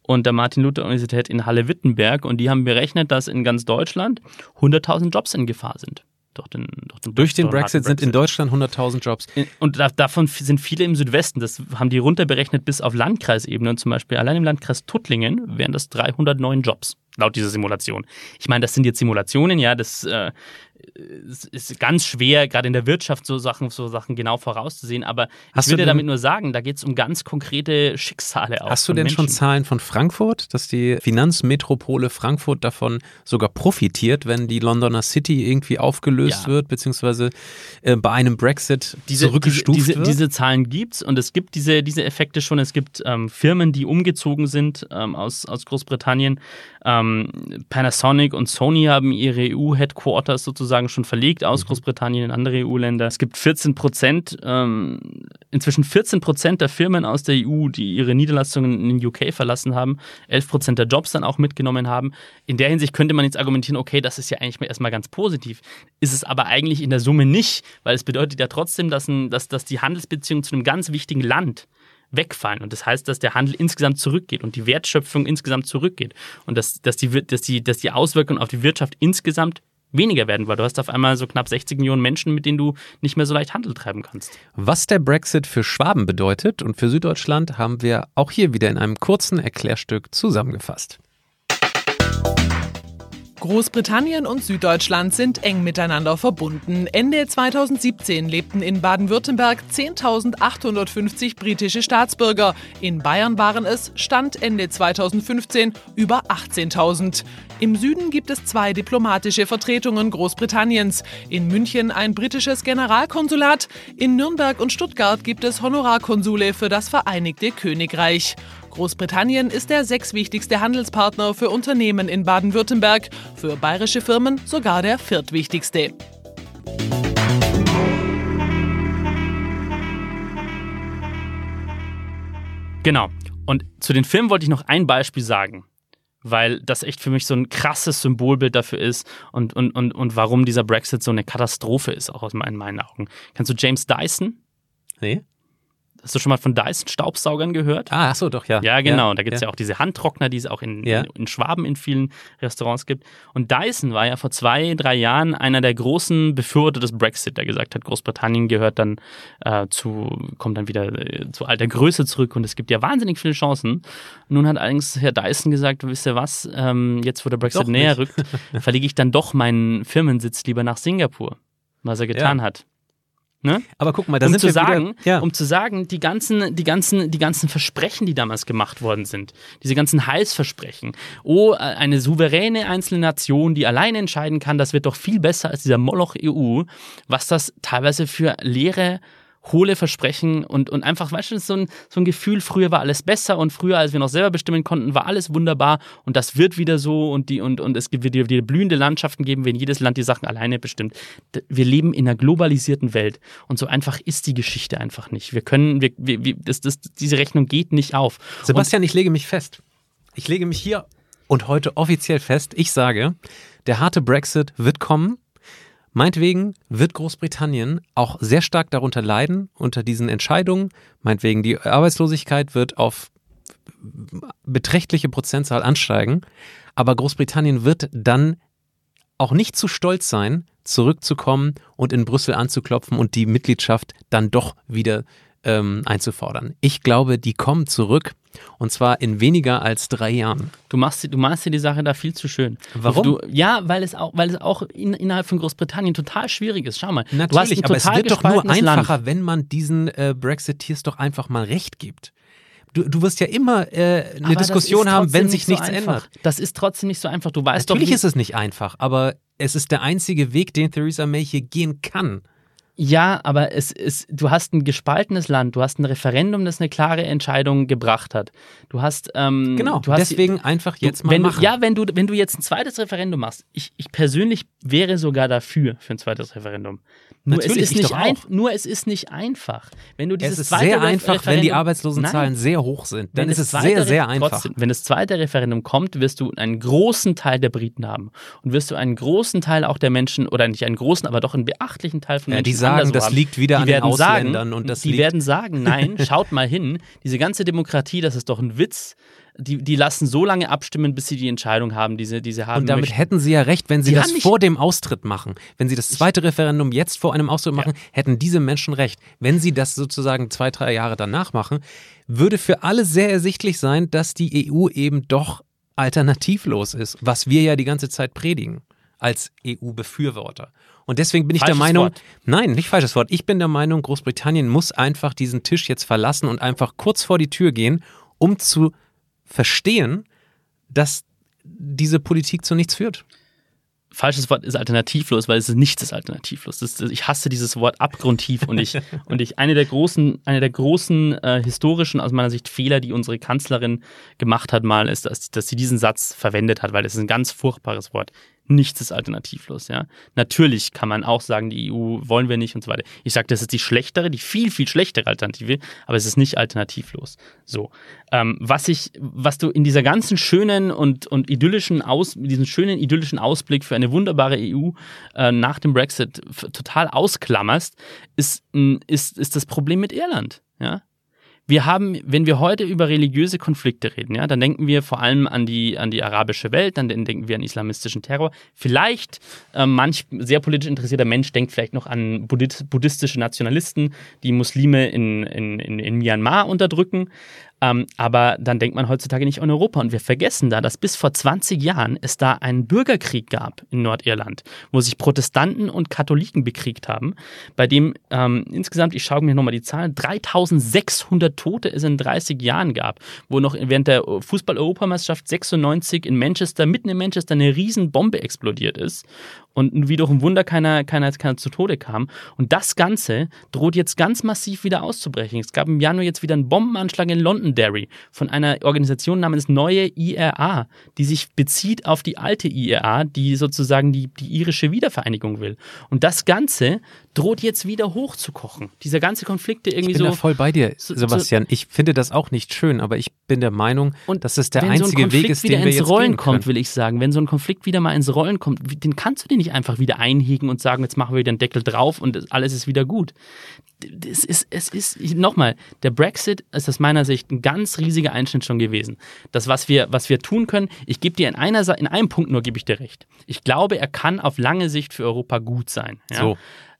C: und der Martin-Luther-Universität in Halle-Wittenberg und die haben berechnet, dass in ganz Deutschland 100.000 Jobs in Gefahr sind.
B: Durch den, durch den, durch den Brexit, sind in Deutschland 100.000 Jobs.
C: Und davon sind viele im Südwesten. Das haben die runterberechnet bis auf Landkreisebene. Und zum Beispiel allein im Landkreis Tuttlingen wären das 309 Jobs, laut dieser Simulation. Ich meine, das sind jetzt Simulationen, ja, das äh, es ist ganz schwer, gerade in der Wirtschaft so Sachen, so Sachen genau vorauszusehen, aber Hast ich würde damit nur sagen, da geht es um ganz konkrete Schicksale
B: auch. Hast du denn Menschen. schon Zahlen von Frankfurt, dass die Finanzmetropole Frankfurt davon sogar profitiert, wenn die Londoner City irgendwie aufgelöst ja. wird, beziehungsweise äh, bei einem Brexit diese, zurückgestuft
C: diese, diese,
B: wird?
C: Diese Zahlen gibt es und es gibt diese, diese Effekte schon. Es gibt ähm, Firmen, die umgezogen sind ähm, aus, aus Großbritannien. Ähm, Panasonic und Sony haben ihre EU-Headquarters sozusagen sozusagen schon verlegt aus mhm. Großbritannien in andere EU-Länder. Es gibt 14 Prozent, ähm, inzwischen 14 Prozent der Firmen aus der EU, die ihre Niederlassungen in UK verlassen haben, 11 Prozent der Jobs dann auch mitgenommen haben. In der Hinsicht könnte man jetzt argumentieren, okay, das ist ja eigentlich erstmal ganz positiv. Ist es aber eigentlich in der Summe nicht, weil es bedeutet ja trotzdem, dass, ein, dass, dass die Handelsbeziehungen zu einem ganz wichtigen Land wegfallen. Und das heißt, dass der Handel insgesamt zurückgeht und die Wertschöpfung insgesamt zurückgeht. Und dass, dass, die, dass, die, dass die Auswirkungen auf die Wirtschaft insgesamt weniger werden, weil du hast auf einmal so knapp 60 Millionen Menschen, mit denen du nicht mehr so leicht Handel treiben kannst.
B: Was der Brexit für Schwaben bedeutet und für Süddeutschland haben wir auch hier wieder in einem kurzen Erklärstück zusammengefasst.
E: Großbritannien und Süddeutschland sind eng miteinander verbunden. Ende 2017 lebten in Baden-Württemberg 10.850 britische Staatsbürger. In Bayern waren es, Stand Ende 2015, über 18.000. Im Süden gibt es zwei diplomatische Vertretungen Großbritanniens. In München ein britisches Generalkonsulat. In Nürnberg und Stuttgart gibt es Honorarkonsule für das Vereinigte Königreich. Großbritannien ist der sechswichtigste Handelspartner für Unternehmen in Baden-Württemberg, für bayerische Firmen sogar der viertwichtigste.
C: Genau. Und zu den Filmen wollte ich noch ein Beispiel sagen, weil das echt für mich so ein krasses Symbolbild dafür ist und, und, und, und warum dieser Brexit so eine Katastrophe ist, auch in meinen Augen. Kennst du James Dyson?
B: Nee.
C: Hast du schon mal von Dyson-Staubsaugern gehört?
B: Ah, ach so, doch, ja.
C: Ja, genau. Ja, da gibt es ja. ja. auch diese Handtrockner, die es auch in, ja. in, in, Schwaben in vielen Restaurants gibt. Und Dyson war ja vor zwei, drei Jahren einer der großen Befürworter des Brexit, der gesagt hat, Großbritannien gehört dann äh, zu, kommt dann wieder äh, zu alter Größe zurück und es gibt ja wahnsinnig viele Chancen. Nun hat allerdings Herr Dyson gesagt, wisst ihr was, ähm, jetzt wo der Brexit doch näher nicht. rückt, verlege ich dann doch meinen Firmensitz lieber nach Singapur, was er getan hat.
B: Ne? Aber guck mal, da
C: um
B: sind
C: zu
B: wir
C: sagen,
B: wieder, ja.
C: um zu sagen, die ganzen, die ganzen, die ganzen Versprechen, die damals gemacht worden sind, diese ganzen Heilsversprechen, oh, eine souveräne einzelne Nation, die alleine entscheiden kann, das wird doch viel besser als dieser Moloch EU, was das teilweise für leere hohle Versprechen und, und einfach, weißt du, so ein, so ein Gefühl, früher war alles besser und früher, als wir noch selber bestimmen konnten, war alles wunderbar und das wird wieder so und, die, und, und es wird wieder, wieder blühende Landschaften geben, wenn jedes Land die Sachen alleine bestimmt. Wir leben in einer globalisierten Welt und so einfach ist die Geschichte einfach nicht. Wir können, wir, wir, das, das, diese Rechnung geht nicht auf.
B: Sebastian, und, ich lege mich fest. Ich lege mich hier und heute offiziell fest. Ich sage, der harte Brexit wird kommen Meinetwegen wird Großbritannien auch sehr stark darunter leiden, unter diesen Entscheidungen. Meinetwegen, die Arbeitslosigkeit wird auf beträchtliche Prozentzahl ansteigen. Aber Großbritannien wird dann auch nicht zu stolz sein, zurückzukommen und in Brüssel anzuklopfen und die Mitgliedschaft dann doch wieder ähm, einzufordern. Ich glaube, die kommen zurück und zwar in weniger als drei Jahren.
C: Du machst, du machst dir die Sache da viel zu schön.
B: Warum?
C: Du, ja, weil es auch, weil es auch in, innerhalb von Großbritannien total schwierig ist. Schau mal.
B: Natürlich, aber es wird doch nur einfacher, Land. wenn man diesen äh, Brexiteers doch einfach mal Recht gibt. Du, du wirst ja immer äh, eine
C: Aber
B: Diskussion haben, wenn sich
C: nicht so
B: nichts
C: einfach.
B: ändert.
C: Das ist trotzdem nicht so einfach. Du weißt
B: Natürlich
C: doch,
B: ist es nicht einfach, aber es ist der einzige Weg, den Theresa May hier gehen kann.
C: Ja, aber es ist, du hast ein gespaltenes Land, du hast ein Referendum, das eine klare Entscheidung gebracht hat. Du hast, ähm,
B: Genau,
C: du hast
B: deswegen einfach jetzt mal
C: wenn
B: machen.
C: Du, ja, wenn du, wenn du jetzt ein zweites Referendum machst, ich, ich persönlich wäre sogar dafür, für ein zweites Referendum. Nur
B: Natürlich,
C: es ist
B: ich
C: nicht
B: doch
C: ein,
B: auch.
C: nur es ist nicht einfach. Wenn du dieses
B: es ist
C: zweite
B: sehr einfach, wenn die
C: Referendum-
B: Arbeitslosenzahlen
C: Nein.
B: sehr hoch sind. Dann ist es sehr, sehr einfach.
C: Trotzdem, wenn das zweite Referendum kommt, wirst du einen großen Teil der Briten haben. Und wirst du einen großen Teil auch der Menschen, oder nicht einen großen, aber doch einen beachtlichen Teil von
B: Ja,
C: Menschen
B: sagen, das
C: haben.
B: liegt wieder
C: die
B: an den Ausländern
C: sagen,
B: und das
C: Die werden sagen, nein, schaut mal hin, diese ganze Demokratie, das ist doch ein Witz. Die, die lassen so lange abstimmen, bis sie die Entscheidung haben, die sie, die sie haben
B: Und damit
C: möchten.
B: hätten sie ja recht, wenn sie
C: Die
B: das vor dem Austritt machen. Wenn sie das zweite Referendum jetzt vor einem Austritt machen, hätten diese Menschen recht. Wenn sie das sozusagen zwei, drei Jahre danach machen, würde für alle sehr ersichtlich sein, dass die EU eben doch alternativlos ist, was wir ja die ganze Zeit predigen als EU-Befürworter. Und deswegen bin ich der Meinung,
C: Wort.
B: nein, nicht falsches Wort. Ich bin der Meinung, Großbritannien muss einfach diesen Tisch jetzt verlassen und einfach kurz vor die Tür gehen, um zu verstehen, dass diese Politik zu nichts führt.
C: falsches Wort ist alternativlos, weil es ist nichts ist alternativlos. Ist, ich hasse dieses Wort abgrundtief und ich und ich eine der großen eine der großen äh, historischen aus meiner Sicht Fehler, die unsere Kanzlerin gemacht hat mal, ist, dass, dass sie diesen Satz verwendet hat, weil das ist ein ganz furchtbares Wort. Nichts ist alternativlos, ja. Natürlich kann man auch sagen, die EU wollen wir nicht und so weiter. Ich sage, das ist die schlechtere, die viel, viel schlechtere Alternative, aber es ist nicht alternativlos. So. Ähm, was ich, was du in dieser ganzen schönen und, und idyllischen Aus, diesen schönen idyllischen Ausblick für eine wunderbare EU äh, nach dem Brexit total ausklammerst, ist, ist, ist das Problem mit Irland, ja wir haben, wenn wir heute über religiöse Konflikte reden, ja, dann denken wir vor allem an die, an die arabische Welt, dann denken wir an islamistischen Terror. Vielleicht äh, manch sehr politisch interessierter Mensch denkt vielleicht noch an buddhist, buddhistische Nationalisten, die Muslime in, in, in, in Myanmar unterdrücken. Ähm, aber dann denkt man heutzutage nicht an Europa. Und wir vergessen da, dass bis vor 20 Jahren es da einen Bürgerkrieg gab in Nordirland, wo sich Protestanten und Katholiken bekriegt haben, bei dem ähm, insgesamt, ich schaue mir nochmal die Zahlen, 3600 Tote es in 30 Jahren gab, wo noch während der Fußball-Europameisterschaft 96 in Manchester, mitten in Manchester, eine Riesenbombe explodiert ist und wie durch ein Wunder keiner, keiner, keiner zu Tode kam. Und das Ganze droht jetzt ganz massiv wieder auszubrechen. Es gab im Januar jetzt wieder einen Bombenanschlag in Londonderry von einer Organisation namens Neue IRA, die sich bezieht auf die alte IRA, die sozusagen die, die irische Wiedervereinigung will. Und das Ganze droht jetzt wieder hochzukochen. Dieser ganze Konflikt, der irgendwie
B: Ich bin
C: so.
B: da voll bei dir,
C: so-
B: Sebastian. Ich finde das auch nicht schön, aber ich bin der Meinung,
C: Und
B: dass es der
C: wenn
B: einzige
C: so ein Konflikt
B: Weg ist,
C: wieder
B: den wir
C: ins
B: jetzt
C: Rollen
B: gehen
C: kommt,
B: können.
C: will ich sagen. Wenn so ein Konflikt wieder mal ins Rollen kommt, den kannst du den nicht einfach wieder einhegen und sagen, jetzt machen wir wieder einen Deckel drauf und das- alles ist wieder gut. Es ist, es ist, nochmal, der Brexit ist aus meiner Sicht ein ganz riesiger Einschnitt schon gewesen. Das, was wir, was wir tun können, ich gebe dir in einer, in einem Punkt nur gebe ich dir recht. Ich glaube, er kann auf lange Sicht für Europa gut sein. Ja?
B: So.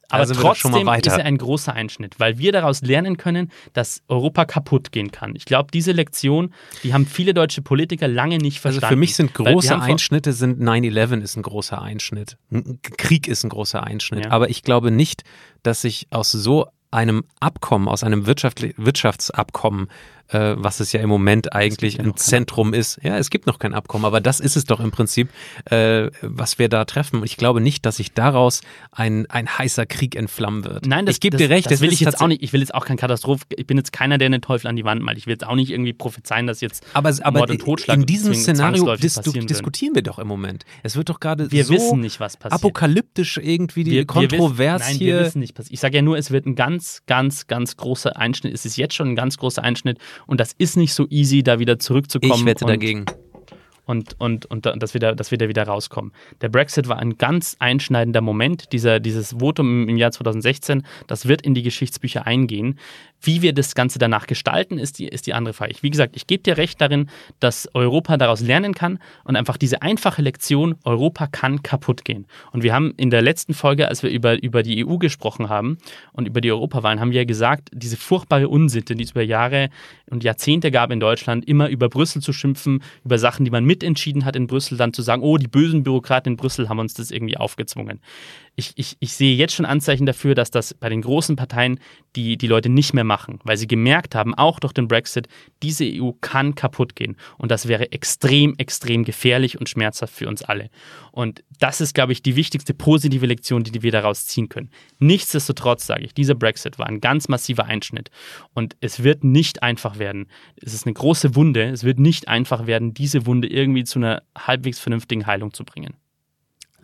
C: Aber
B: Also
C: trotzdem ist er ein großer Einschnitt, weil wir daraus lernen können, dass Europa kaputt gehen kann. Ich glaube, diese Lektion, die haben viele deutsche Politiker lange nicht
B: Also
C: verstanden.
B: für mich sind große Einschnitte sind 9-11 ist ein großer Einschnitt. Ein Krieg ist ein großer Einschnitt.
C: Ja.
B: Aber ich glaube nicht, dass sich aus so einem Abkommen, aus einem Wirtschaftli Wirtschaftsabkommen, äh, was es ja im Moment eigentlich im Zentrum ist. Ja, es gibt noch kein Abkommen, aber das ist es doch im Prinzip, äh, was wir da treffen. Und ich glaube nicht, dass sich daraus ein, ein heißer Krieg entflammen wird.
C: Nein, das,
B: ich gebe
C: das,
B: dir recht,
C: das
B: es
C: will ich jetzt auch nicht. Ich will jetzt auch kein Katastroph. Ich bin jetzt keiner, der den Teufel an die Wand malt. Ich will jetzt auch nicht irgendwie prophezeien, dass jetzt
B: Aber, aber
C: Mord und Totschlag
B: in diesem Szenario dis diskutieren wir doch im Moment. Es wird doch gerade
C: Wir
B: so
C: wissen nicht, was passiert.
B: apokalyptisch irgendwie die
C: Wir- wir
B: Kontrovers
C: wissen, nein,
B: hier.
C: Wir wissen nicht. Ich sage ja nur, es wird ein ganz, ganz, ganz großer Einschnitt. Es ist jetzt schon ein ganz großer Einschnitt und das ist nicht so easy, da wieder zurückzukommen.
B: ich wette
C: und,
B: dagegen.
C: Und, und, und, da- dass, wir da, dass wir da wieder rauskommen. Der Brexit war ein ganz einschneidender Moment. Dieser, dieses Votum im, im Jahr 2016, das wird in die Geschichtsbücher eingehen. Wie wir das Ganze danach gestalten, ist die, ist die andere Frage. Wie gesagt, ich gebe dir recht darin, dass Europa daraus lernen kann und einfach diese einfache Lektion, Europa kann kaputt gehen. Und wir haben in der letzten Folge, als wir über, über die EU gesprochen haben und über die Europawahlen, haben wir ja gesagt, diese furchtbare Unsitte, die es über Jahre und Jahrzehnte gab in Deutschland, immer über Brüssel zu schimpfen, über Sachen, die man mitentschieden hat in Brüssel, dann zu sagen, oh, die bösen Bürokraten in Brüssel haben uns das irgendwie aufgezwungen ich, ich, ich sehe jetzt schon Anzeichen dafür, dass das bei den großen Parteien die, die Leute nicht mehr machen, weil sie gemerkt haben, auch durch den Brexit, diese EU kann kaputt gehen. Und das wäre extrem, extrem gefährlich und schmerzhaft für uns alle. Und das ist, glaube ich, die wichtigste positive Lektion, die wir daraus ziehen können. Nichtsdestotrotz sage ich, dieser Brexit war ein ganz massiver Einschnitt. Und es wird nicht einfach werden. Es ist eine große Wunde. Es wird nicht einfach werden, diese Wunde irgendwie zu einer halbwegs vernünftigen Heilung zu bringen.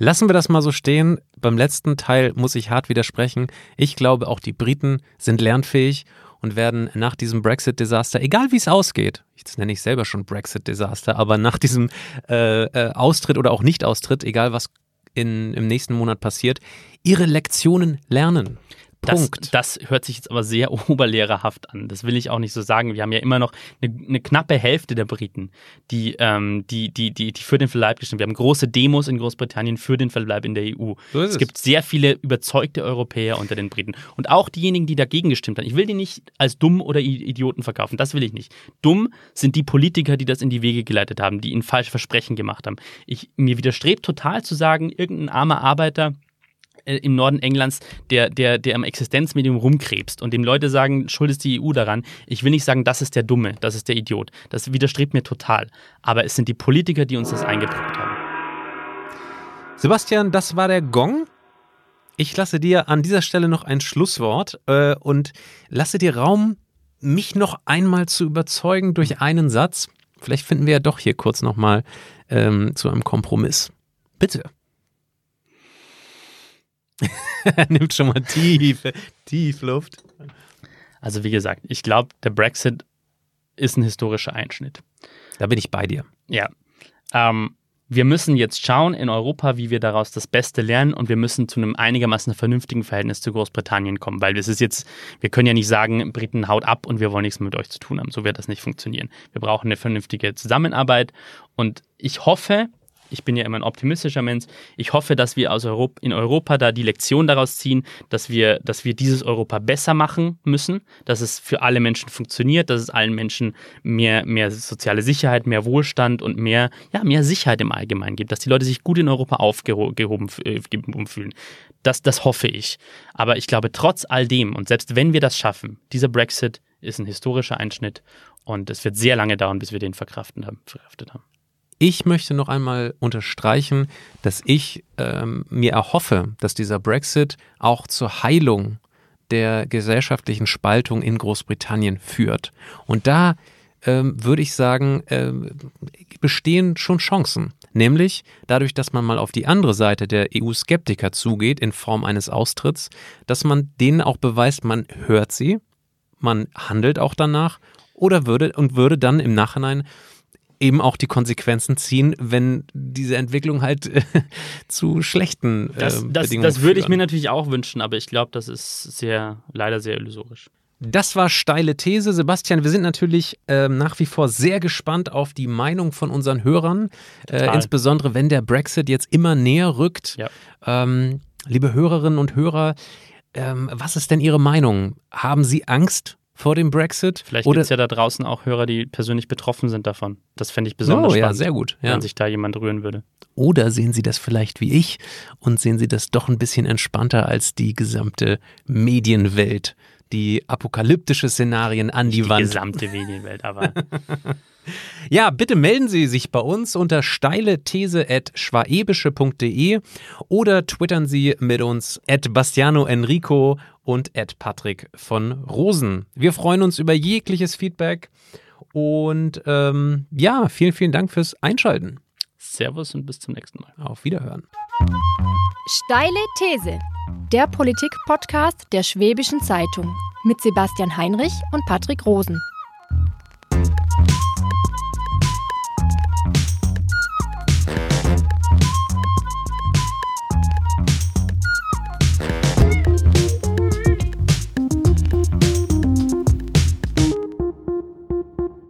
B: Lassen wir das mal so stehen. Beim letzten Teil muss ich hart widersprechen. Ich glaube, auch die Briten sind lernfähig und werden nach diesem Brexit-Desaster, egal wie es ausgeht, das nenne ich selber schon Brexit-Desaster, aber nach diesem äh, äh, Austritt oder auch Nicht-Austritt, egal was in, im nächsten Monat passiert, ihre Lektionen lernen.
C: Das, das, hört sich jetzt aber sehr oberlehrerhaft an. Das will ich auch nicht so sagen. Wir haben ja immer noch eine, eine knappe Hälfte der Briten, die, ähm, die, die, die, die für den Verbleib gestimmt Wir haben große Demos in Großbritannien für den Verbleib in der EU. So es, gibt sehr viele überzeugte Europäer unter den Briten. Und auch diejenigen, die dagegen gestimmt haben. Ich will die nicht als dumm oder Idioten verkaufen. Das will ich nicht. Dumm sind die Politiker, die das in die Wege geleitet haben, die ihnen falsche Versprechen gemacht haben. Ich, mir widerstrebt total zu sagen, irgendein armer Arbeiter, im Norden Englands, der, der, der am Existenzmedium rumkrebst und dem Leute sagen, schuld ist die EU daran. Ich will nicht sagen, das ist der Dumme, das ist der Idiot. Das widerstrebt mir total. Aber es sind die Politiker, die uns das eingebrockt haben.
B: Sebastian, das war der Gong. Ich lasse dir an dieser Stelle noch ein Schlusswort äh, und lasse dir Raum, mich noch einmal zu überzeugen durch einen Satz. Vielleicht finden wir ja doch hier kurz nochmal ähm, zu einem Kompromiss. Bitte. er nimmt schon mal tief, tief Luft.
C: Also wie gesagt, ich glaube, der Brexit ist ein historischer Einschnitt.
B: Da bin ich bei dir.
C: Ja. Ähm, wir müssen jetzt schauen in Europa, wie wir daraus das Beste lernen und wir müssen zu einem einigermaßen vernünftigen Verhältnis zu Großbritannien kommen, weil es ist jetzt, wir können ja nicht sagen, Briten haut ab und wir wollen nichts mit euch zu tun haben. So wird das nicht funktionieren. Wir brauchen eine vernünftige Zusammenarbeit und ich hoffe, ich bin ja immer ein optimistischer Mensch. Ich hoffe, dass wir aus Europa, in Europa da die Lektion daraus ziehen, dass wir, dass wir dieses Europa besser machen müssen, dass es für alle Menschen funktioniert, dass es allen Menschen mehr, mehr soziale Sicherheit, mehr Wohlstand und mehr, ja, mehr Sicherheit im Allgemeinen gibt, dass die Leute sich gut in Europa aufgehoben äh, fühlen. Das, das hoffe ich. Aber ich glaube, trotz all dem und selbst wenn wir das schaffen, dieser Brexit ist ein historischer Einschnitt und es wird sehr lange dauern, bis wir den verkraftet haben. Verkraftet haben.
B: Ich möchte noch einmal unterstreichen, dass ich ähm, mir erhoffe, dass dieser Brexit auch zur Heilung der gesellschaftlichen Spaltung in Großbritannien führt. Und da ähm, würde ich sagen, äh, bestehen schon Chancen. Nämlich dadurch, dass man mal auf die andere Seite der EU-Skeptiker zugeht in Form eines Austritts, dass man denen auch beweist, man hört sie, man handelt auch danach oder würde und würde dann im Nachhinein eben auch die Konsequenzen ziehen, wenn diese Entwicklung halt äh, zu schlechten äh,
C: das, das,
B: Bedingungen
C: Das würde ich mir natürlich auch wünschen, aber ich glaube, das ist sehr, leider sehr illusorisch.
B: Das war steile These. Sebastian, wir sind natürlich äh, nach wie vor sehr gespannt auf die Meinung von unseren Hörern, äh, insbesondere wenn der Brexit jetzt immer näher rückt. Ja. Ähm, liebe Hörerinnen und Hörer, ähm, was ist denn Ihre Meinung? Haben Sie Angst vor dem Brexit.
C: Vielleicht gibt es ja da draußen auch Hörer, die persönlich betroffen sind davon. Das fände ich besonders oh, spannend,
B: ja, sehr gut,
C: ja. wenn sich da jemand rühren würde.
B: Oder sehen Sie das vielleicht wie ich und sehen Sie das doch ein bisschen entspannter als die gesamte Medienwelt, die apokalyptische Szenarien an die,
C: die
B: Wand.
C: Die gesamte Medienwelt, aber.
B: Ja, bitte melden Sie sich bei uns unter steile These at schwaebische.de oder twittern Sie mit uns at Bastiano Enrico und at Patrick von Rosen. Wir freuen uns über jegliches Feedback und ähm, ja, vielen, vielen Dank fürs Einschalten.
C: Servus und bis zum nächsten Mal.
B: Auf Wiederhören.
D: Steile These, der Politik-Podcast der Schwäbischen Zeitung mit Sebastian Heinrich und Patrick Rosen.